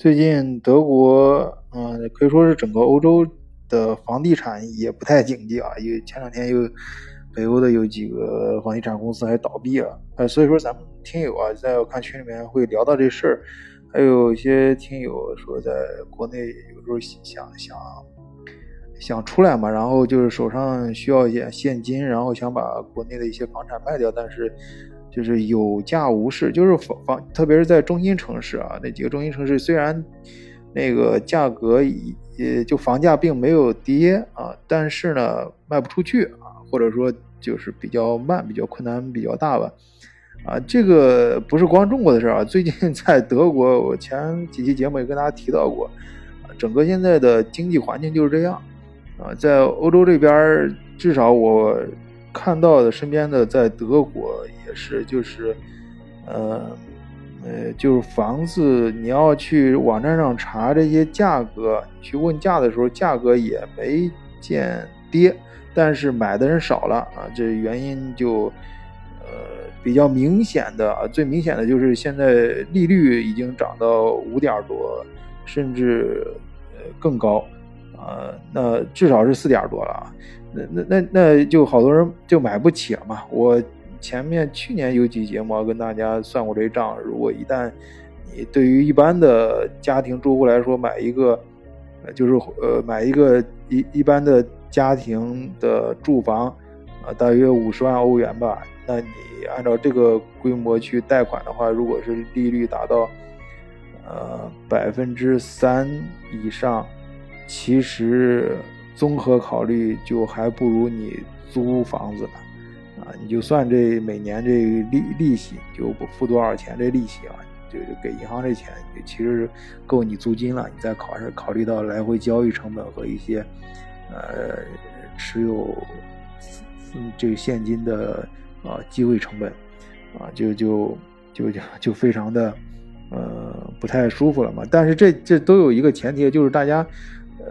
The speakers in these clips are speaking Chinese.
最近德国，嗯，可以说是整个欧洲的房地产也不太景气啊。因为前两天又北欧的有几个房地产公司还倒闭了，呃，所以说咱们听友啊，在我看群里面会聊到这事儿。还有一些听友说，在国内有时候想想想出来嘛，然后就是手上需要一点现金，然后想把国内的一些房产卖掉，但是。就是有价无市，就是房房，特别是在中心城市啊，那几个中心城市虽然那个价格也就房价并没有跌啊，但是呢卖不出去啊，或者说就是比较慢，比较困难比较大吧。啊，这个不是光中国的事儿啊，最近 在德国，我前几期节目也跟大家提到过，整个现在的经济环境就是这样啊，在欧洲这边至少我。看到的身边的在德国也是，就是，呃，呃，就是房子你要去网站上查这些价格，去问价的时候价格也没见跌，但是买的人少了啊，这原因就，呃，比较明显的啊，最明显的就是现在利率已经涨到五点多，甚至呃更高，啊，那至少是四点多了啊。那那那那就好多人就买不起了嘛。我前面去年有几节目跟大家算过这账，如果一旦你对于一般的家庭住户来说买一个，呃，就是呃买一个一一般的家庭的住房，啊，大约五十万欧元吧。那你按照这个规模去贷款的话，如果是利率达到呃百分之三以上，其实。综合考虑，就还不如你租房子呢，啊，你就算这每年这利利息就不付多少钱，这利息啊，就给银行这钱，其实够你租金了。你再考虑考虑到来回交易成本和一些，呃，持有嗯这个现金的啊机会成本，啊，就就就就 就非常的呃不太舒服了嘛。但是这这都有一个前提，就是大家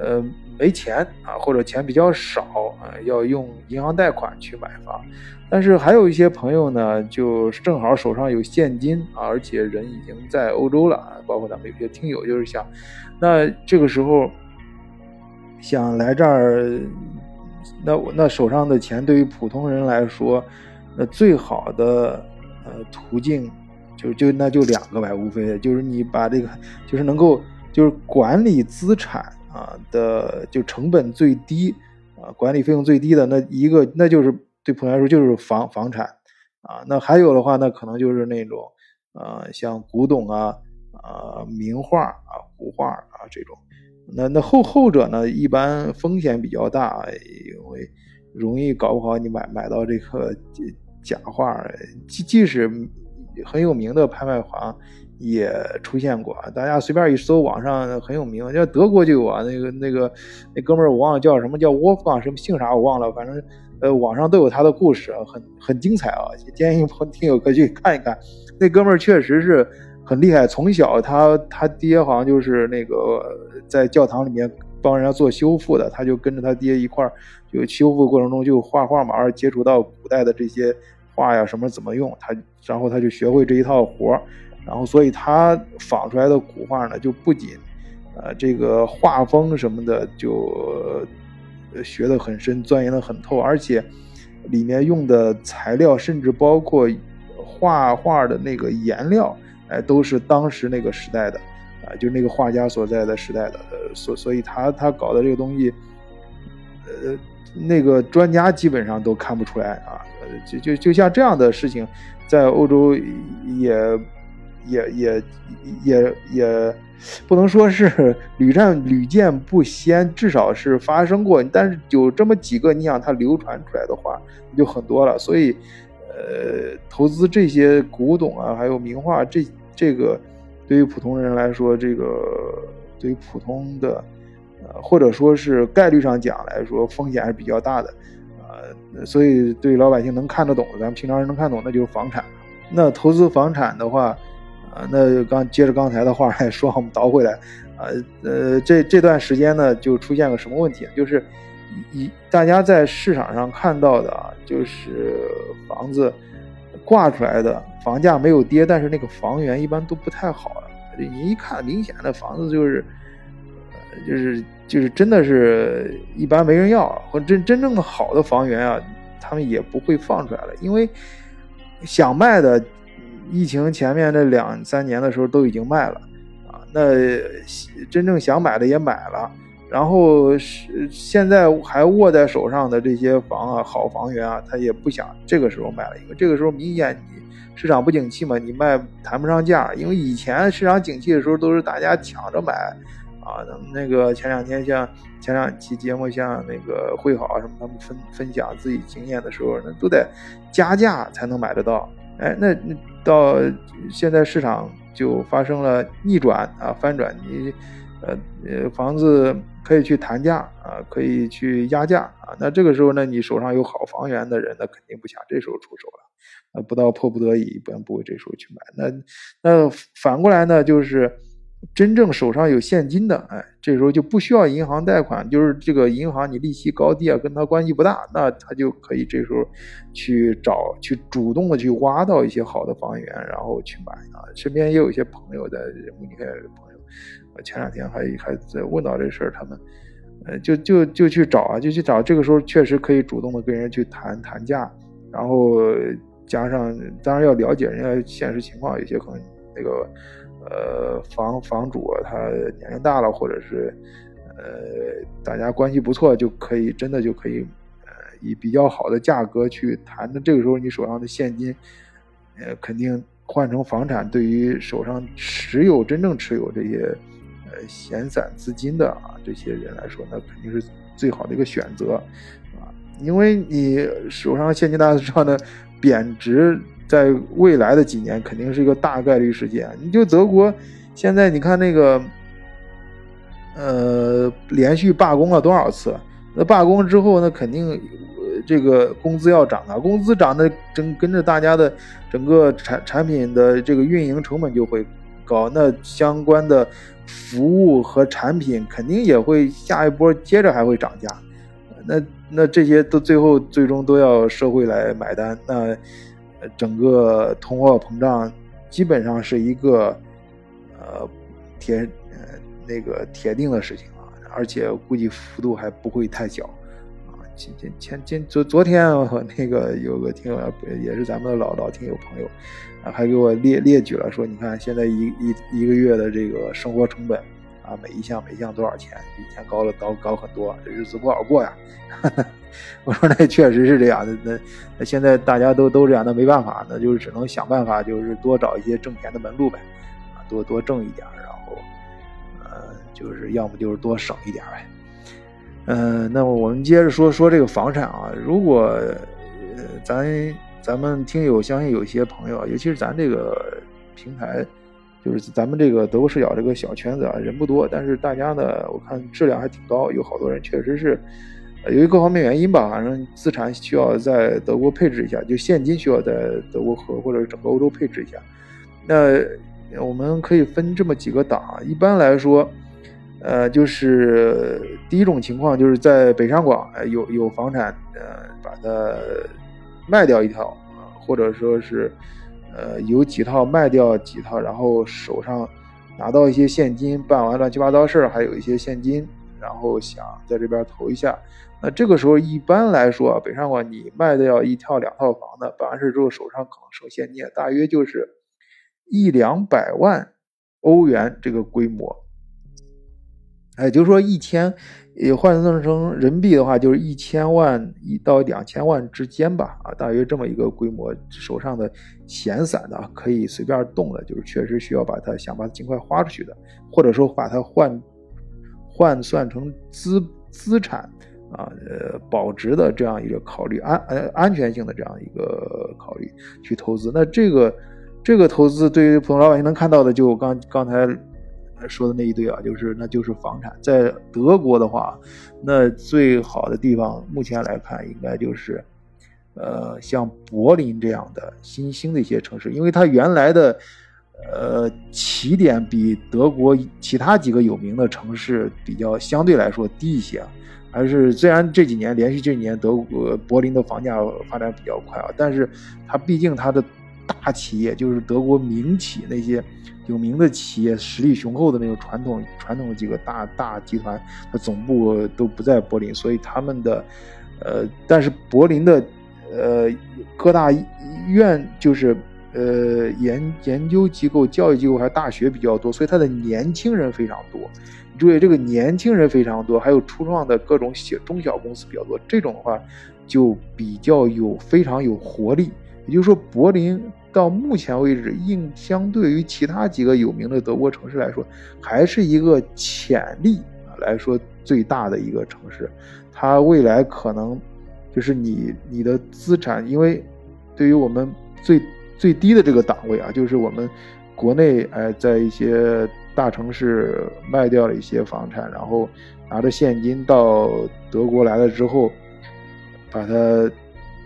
呃。没钱啊，或者钱比较少啊，要用银行贷款去买房。但是还有一些朋友呢，就正好手上有现金啊，而且人已经在欧洲了，包括咱们有些听友就是想，那这个时候想来这儿，那我那手上的钱对于普通人来说，那最好的呃途径就就那就两个呗，无非就是你把这个就是能够就是管理资产。啊的就成本最低啊，管理费用最低的那一个，那就是对普通来说就是房房产啊。那还有的话，那可能就是那种呃，像古董啊啊、名画啊、古画啊这种。那那后后者呢，一般风险比较大，因为容易搞不好你买买到这个假画，即即使很有名的拍卖行。也出现过！大家随便一搜，网上很有名，叫德国就有啊。那个那个那哥们儿我忘了叫什么，叫沃夫啊，什么姓啥我忘了，反正呃网上都有他的故事，很很精彩啊。建议听友可以去看一看。那哥们儿确实是很厉害，从小他他爹好像就是那个在教堂里面帮人家做修复的，他就跟着他爹一块儿，就修复过程中就画画嘛，而接触到古代的这些画呀什么怎么用，他然后他就学会这一套活儿。然后，所以他仿出来的古画呢，就不仅，呃，这个画风什么的就学得很深，钻研得很透，而且里面用的材料，甚至包括画画的那个颜料，哎，都是当时那个时代的，啊，就那个画家所在的时代的，所所以他他搞的这个东西，呃，那个专家基本上都看不出来啊，就就就像这样的事情，在欧洲也。也也也也不能说是 屡战屡见不鲜，至少是发生过。但是有这么几个，你想它流传出来的话，就很多了。所以，呃，投资这些古董啊，还有名画，这这个对于普通人来说，这个对于普通的，呃，或者说是概率上讲来说，风险还是比较大的，呃，所以对老百姓能看得懂，咱们平常人能看懂，那就是房产。那投资房产的话。啊，那刚接着刚才的话来说，我们倒回来，啊，呃，这这段时间呢，就出现个什么问题？就是一大家在市场上看到的啊，就是房子挂出来的房价没有跌，但是那个房源一般都不太好了，你一看明显的房子就是，呃，就是就是真的是一般没人要，或真真正的好的房源啊，他们也不会放出来了，因为想卖的，疫情前面那两三年的时候都已经卖了啊，那真正想买的也买了。然后是现在还握在手上的这些房啊，好房源啊，他也不想这个时候卖了，因为这个时候明显你市场不景气嘛，你卖谈不上价。因为以前市场景气的时候都是大家抢着买，啊，那个前两天像前两期节目像那个会好啊什么，他们分分享自己经验的时候，那都得加价才能买得到。哎，那到现在市场就发生了逆转啊，翻转，你呃呃房子。可以去谈价啊，可以去压价啊。那这个时候呢，你手上有好房源的人，那肯定不想这时候出手了。那，不到迫不得已，一般不会这时候去买。那那反过来呢，就是真正手上有现金的，哎，这时候就不需要银行贷款，就是这个银行你利息高低啊，跟他关系不大，那他就可以这时候去找，去主动的去挖到一些好的房源，然后去买啊。身边也有一些朋友在慕尼黑的朋友。前两天还还在问到这事儿，他们，呃，就就就去找啊，就去找。这个时候确实可以主动的跟人去谈谈价，然后加上当然要了解人家现实情况，有些可能那个呃房房主他年龄大了，或者是呃大家关系不错，就可以真的就可以呃以比较好的价格去谈。那这个时候你手上的现金，呃肯定换成房产，对于手上持有真正持有这些。呃，闲散资金的啊，这些人来说，那肯定是最好的一个选择，啊，因为你手上现金大家知道呢，贬值在未来的几年肯定是一个大概率事件。你就德国现在你看那个，呃，连续罢工了多少次？那罢工之后，那肯定这个工资要涨啊，工资涨的跟跟着大家的整个产产品的这个运营成本就会高，那相关的。服务和产品肯定也会下一波，接着还会涨价，那那这些都最后最终都要社会来买单，那整个通货膨胀基本上是一个呃铁呃那个铁定的事情啊，而且估计幅度还不会太小啊。前前前前昨昨天我那个有个听友也是咱们的老老听友朋友。啊，还给我列列举了，说你看现在一一一个月的这个生活成本，啊，每一项每一项多少钱，比以前高了高高很多，这日子不好过呀。我说那确实是这样的，那那现在大家都都这样，那没办法，那就是只能想办法，就是多找一些挣钱的门路呗，啊，多多挣一点，然后，呃，就是要么就是多省一点呗。嗯，那么我们接着说说这个房产啊，如果呃咱。咱们听友相信有些朋友，尤其是咱这个平台，就是咱们这个德国视角这个小圈子啊，人不多，但是大家呢，我看质量还挺高，有好多人确实是，由于各方面原因吧，反正资产需要在德国配置一下，就现金需要在德国和或者整个欧洲配置一下。那我们可以分这么几个档，一般来说，呃，就是第一种情况就是在北上广有有房产，呃，把它。卖掉一套，或者说是，呃，有几套卖掉几套，然后手上拿到一些现金，办完乱七八糟事儿，还有一些现金，然后想在这边投一下。那这个时候一般来说，北上广你卖掉一套两套房的，办完事之后手上可能剩现金，大约就是一两百万欧元这个规模。哎，就是说一千。也换算成人民币的话，就是一千万一到两千万之间吧，啊，大约这么一个规模。手上的闲散的可以随便动的，就是确实需要把它想把它尽快花出去的，或者说把它换换算成资资产啊，呃，保值的这样一个考虑，安呃安全性的这样一个考虑去投资。那这个这个投资对于普通老百姓能看到的，就刚刚才。说的那一堆啊，就是那就是房产。在德国的话，那最好的地方目前来看，应该就是，呃，像柏林这样的新兴的一些城市，因为它原来的，呃，起点比德国其他几个有名的城市比较相对来说低一些。还是虽然这几年连续这几年德国柏林的房价发展比较快啊，但是它毕竟它的大企业，就是德国民企那些有名的企业，实力雄厚的那种传统传统的几个大大集团，它总部都不在柏林，所以他们的呃，但是柏林的呃各大医院就是呃研研究机构、教育机构还有大学比较多，所以它的年轻人非常多。你注意，这个年轻人非常多，还有初创的各种小中小公司比较多，这种的话就比较有非常有活力。也就是说，柏林到目前为止，应相对于其他几个有名的德国城市来说，还是一个潜力来说最大的一个城市。它未来可能就是你你的资产，因为对于我们最最低的这个档位啊，就是我们国内哎在一些。大城市卖掉了一些房产，然后拿着现金到德国来了之后，把它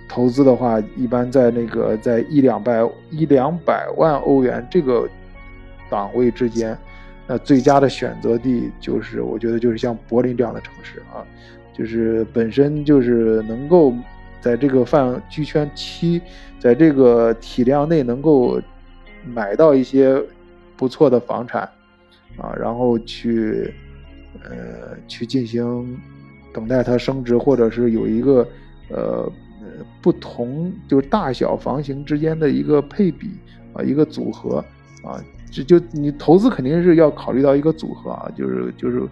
投资的话，一般在那个在一两百一两百万欧元这个档位之间，那最佳的选择地就是我觉得就是像柏林这样的城市啊，就是本身就是能够在这个范居圈期，在这个体量内能够买到一些不错的房产。啊，然后去，呃，去进行等待它升值，或者是有一个呃不同就是大小房型之间的一个配比啊，一个组合啊，这就你投资肯定是要考虑到一个组合啊，就是就是，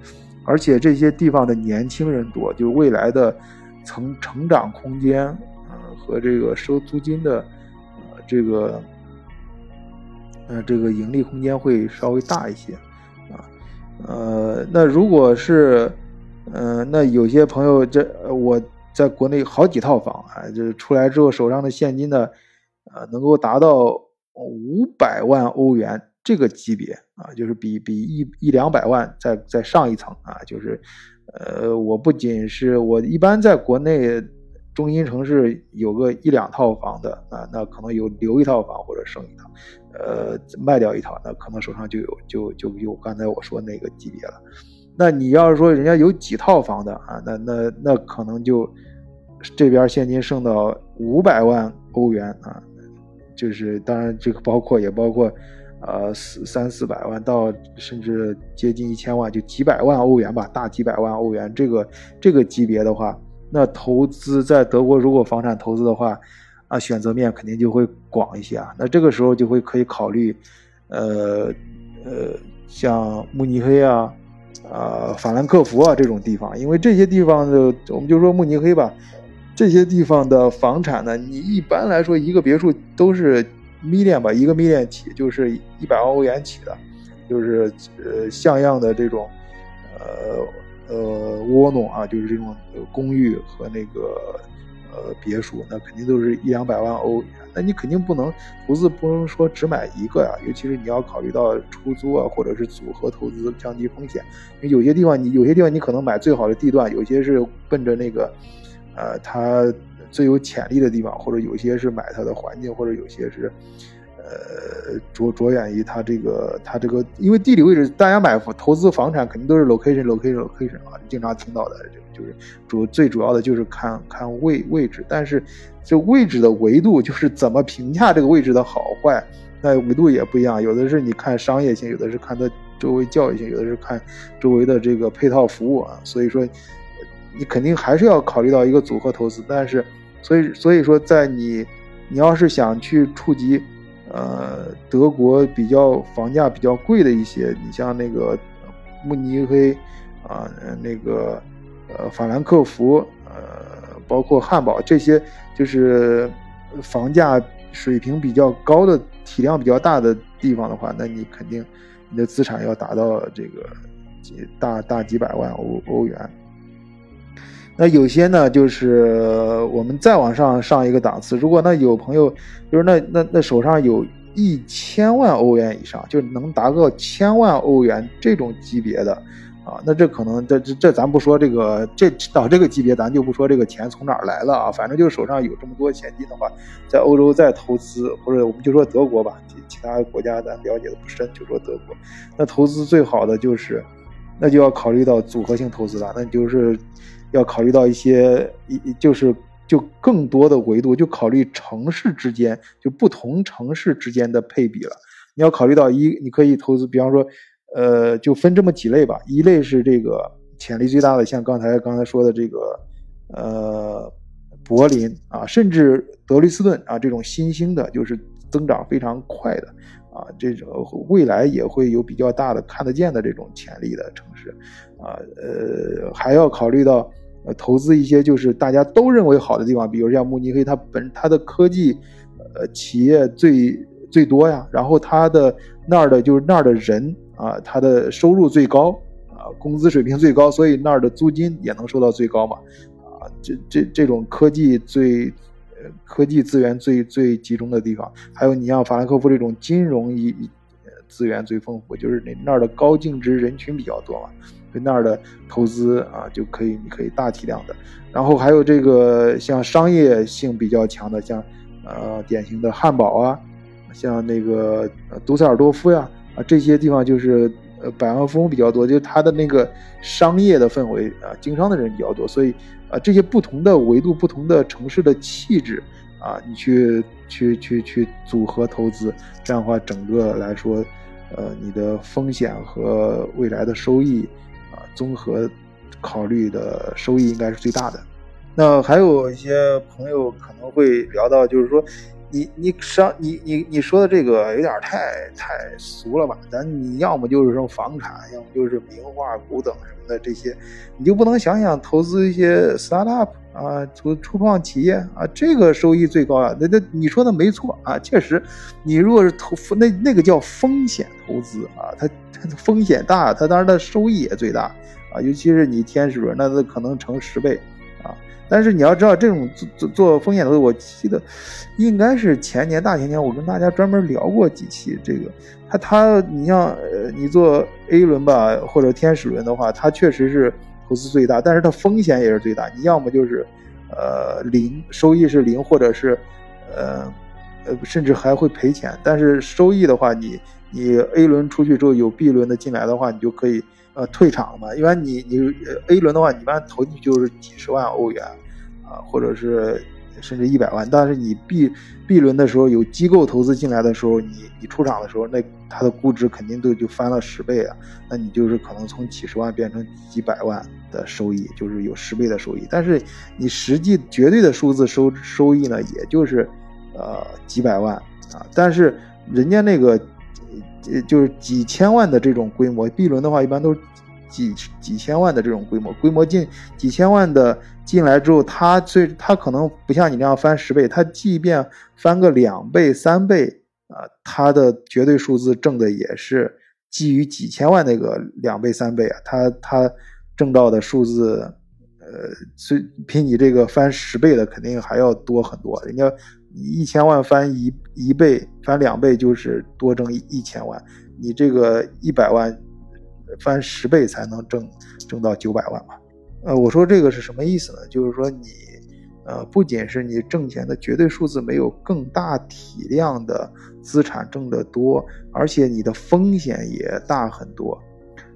而且这些地方的年轻人多，就是未来的成成长空间啊和这个收租金的呃这个呃这个盈利空间会稍微大一些。啊呃，那如果是，嗯，那有些朋友这我在国内好几套房啊，就是出来之后手上的现金呢，呃，能够达到五百万欧元这个级别啊，就是比比一一两百万再再上一层啊，就是，呃，我不仅是我一般在国内。中心城市有个一两套房的啊，那可能有留一套房或者剩一套，呃，卖掉一套，那可能手上就有就就有刚才我说那个级别了。那你要是说人家有几套房的啊，那那那可能就这边现金剩到五百万欧元啊，就是当然这个包括也包括呃四三四百万到甚至接近一千万，就几百万欧元吧，大几百万欧元这个这个级别的话。那投资在德国，如果房产投资的话，啊，选择面肯定就会广一些啊。那这个时候就会可以考虑，呃呃，像慕尼黑啊、啊法兰克福啊这种地方，因为这些地方的，我们就说慕尼黑吧，这些地方的房产呢，你一般来说一个别墅都是 million 吧，一个 million 起，就是一百万欧元起的，就是呃像样的这种，呃。呃，窝囊啊，就是这种公寓和那个呃别墅，那肯定都是一两百万欧元。那你肯定不能投资，不能说只买一个呀。尤其是你要考虑到出租啊，或者是组合投资，降低风险。因为有些地方你有些地方你可能买最好的地段，有些是奔着那个呃它最有潜力的地方，或者有些是买它的环境，或者有些是。呃，着着眼于它这个，它这个，因为地理位置，大家买投资房产肯定都是 location，location，location 啊，经常听到的，就就是主最主要的就是看看位位置，但是这位置的维度就是怎么评价这个位置的好坏，那维度也不一样，有的是你看商业性，有的是看它周围教育性，有的是看周围的这个配套服务啊，所以说你肯定还是要考虑到一个组合投资，但是所以所以说在你你要是想去触及。呃，德国比较房价比较贵的一些，你像那个慕尼黑啊，那个呃法兰克福，呃，包括汉堡这些，就是房价水平比较高的、体量比较大的地方的话，那你肯定你的资产要达到这个几大大几百万欧欧元。那有些呢，就是我们再往上上一个档次。如果那有朋友，就是那那那手上有一千万欧元以上，就能达到千万欧元这种级别的，啊，那这可能这这这咱不说这个，这到这个级别咱就不说这个钱从哪儿来了啊，反正就手上有这么多现金的话，在欧洲再投资，或者我们就说德国吧，其其他国家咱了解的不深，就说德国，那投资最好的就是，那就要考虑到组合性投资了，那就是。要考虑到一些一就是就更多的维度就考虑城市之间就不同城市之间的配比了。你要考虑到一，你可以投资，比方说，呃，就分这么几类吧。一类是这个潜力最大的，像刚才刚才说的这个，呃，柏林啊，甚至德累斯顿啊这种新兴的，就是增长非常快的啊，这种未来也会有比较大的看得见的这种潜力的城市啊，呃，还要考虑到。呃，投资一些就是大家都认为好的地方，比如像慕尼黑，它本它的科技，呃，企业最最多呀，然后它的那儿的就是那儿的人啊，他的收入最高啊，工资水平最高，所以那儿的租金也能收到最高嘛，啊，这这这种科技最，科技资源最最集中的地方，还有你像法兰克福这种金融一资源最丰富，就是那那儿的高净值人群比较多嘛。对那儿的投资啊，就可以，你可以大体量的，然后还有这个像商业性比较强的，像呃典型的汉堡啊，像那个杜塞尔多夫呀啊这些地方就是呃百万富翁比较多，就它的那个商业的氛围啊，经商的人比较多，所以啊这些不同的维度、不同的城市的气质啊，你去去去去组合投资，这样的话整个来说，呃你的风险和未来的收益。啊综合考虑的收益应该是最大的。那还有一些朋友可能会聊到，就是说，你你上你你你说的这个有点太太俗了吧？咱你要么就是说房产，要么就是名画、古董什么的这些，你就不能想想投资一些 startup 啊，初初创企业啊，这个收益最高啊？那那你说的没错啊，确实，你如果是投那那个叫风险投资啊，它它风险大，它当然它收益也最大。啊，尤其是你天使轮，那都可能成十倍，但是你要知道，这种做做做风险投资，我记得应该是前年大前年，我跟大家专门聊过几期这个。他他，你像呃，你做 A 轮吧，或者天使轮的话，它确实是投资最大，但是它风险也是最大。你要么就是呃零收益是零，或者是呃呃甚至还会赔钱。但是收益的话，你你 A 轮出去之后有 B 轮的进来的话，你就可以。呃，退场嘛，一般你你 A 轮的话，你一般投进去就是几十万欧元，啊，或者是甚至一百万。但是你 B B 轮的时候有机构投资进来的时候，你你出场的时候，那它的估值肯定都就翻了十倍啊。那你就是可能从几十万变成几百万的收益，就是有十倍的收益。但是你实际绝对的数字收收益呢，也就是呃几百万啊。但是人家那个。呃，就是几千万的这种规模，B 轮的话一般都是几几千万的这种规模，规模进几千万的进来之后，它最它可能不像你那样翻十倍，它即便翻个两倍三倍啊，它的绝对数字挣的也是基于几千万那个两倍三倍啊，它它挣到的数字，呃，所以比你这个翻十倍的肯定还要多很多，人家。你一千万翻一一倍，翻两倍就是多挣一一千万。你这个一百万翻十倍才能挣挣到九百万嘛？呃，我说这个是什么意思呢？就是说你呃，不仅是你挣钱的绝对数字没有更大体量的资产挣得多，而且你的风险也大很多。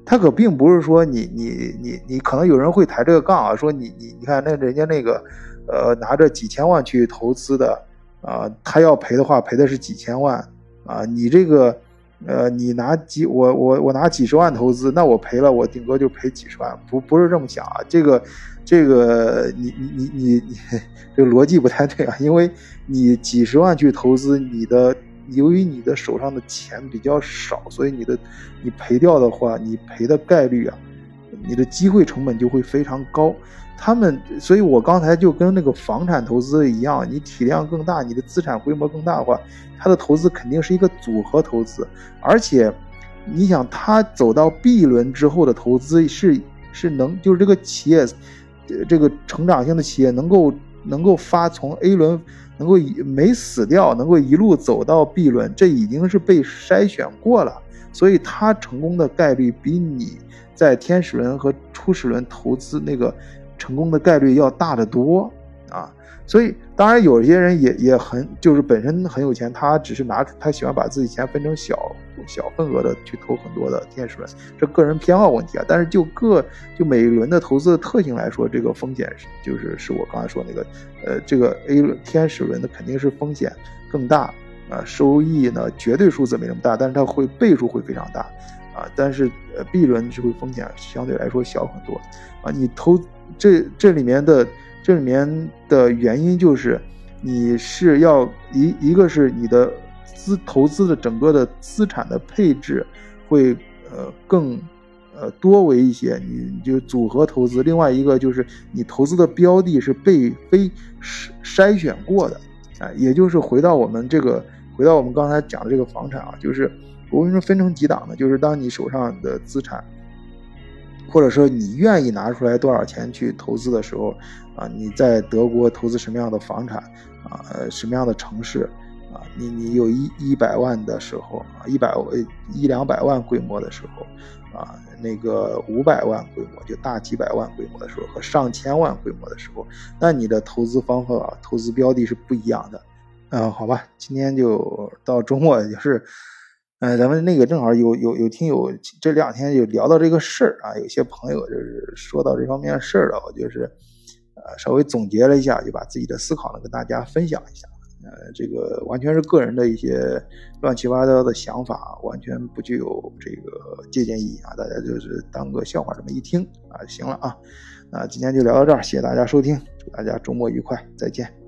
它可并不是说你你你你可能有人会抬这个杠啊，说你你你看那人家那个呃拿着几千万去投资的。啊，他要赔的话，赔的是几千万啊！你这个，呃，你拿几我我我拿几十万投资，那我赔了，我顶多就赔几十万，不不是这么想啊！这个，这个，你你你你你，这个逻辑不太对啊！因为你几十万去投资，你的由于你的手上的钱比较少，所以你的你赔掉的话，你赔的概率啊，你的机会成本就会非常高。他们，所以我刚才就跟那个房产投资一样，你体量更大，你的资产规模更大的话，它的投资肯定是一个组合投资。而且，你想，他走到 B 轮之后的投资是是能，就是这个企业，这个成长性的企业能够能够发从 A 轮能够没死掉，能够一路走到 B 轮，这已经是被筛选过了，所以它成功的概率比你在天使轮和初始轮投资那个。成功的概率要大得多啊。所以，当然有些人也也很，就是本身很有钱，他只是拿他喜欢把自己钱分成小小份额的去投很多的天使轮，这个人偏好问题啊。但是就各就每一轮的投资的特性来说，这个风险是就是是我刚才说那个，呃，这个 A 轮天使轮的肯定是风险更大啊，收益呢绝对数字没那么大，但是它会倍数会非常大啊。但是呃 B 轮是会风险相对来说小很多啊。你投这这里面的。这里面的原因就是，你是要一一个是你的资投资的整个的资产的配置会呃更呃多为一些，你就组合投资。另外一个就是你投资的标的是被非筛筛选过的，啊，也就是回到我们这个回到我们刚才讲的这个房产啊，就是我为什么分成几档呢？就是当你手上的资产。或者说你愿意拿出来多少钱去投资的时候，啊，你在德国投资什么样的房产，啊，什么样的城市，啊，你你有一一百万的时候，啊，一百一两百万规模的时候，啊，那个五百万规模就大几百万规模的时候和上千万规模的时候，那你的投资方法、投资标的是不一样的。嗯，好吧，今天就到周末也是。呃，咱们那个正好有有有听友这两天有聊到这个事儿啊，有些朋友就是说到这方面事儿了，我就是呃稍微总结了一下，就把自己的思考呢跟大家分享一下。呃，这个完全是个人的一些乱七八糟的想法，完全不具有这个借鉴意义啊，大家就是当个笑话这么一听啊就行了啊。那今天就聊到这儿，谢谢大家收听，祝大家周末愉快，再见。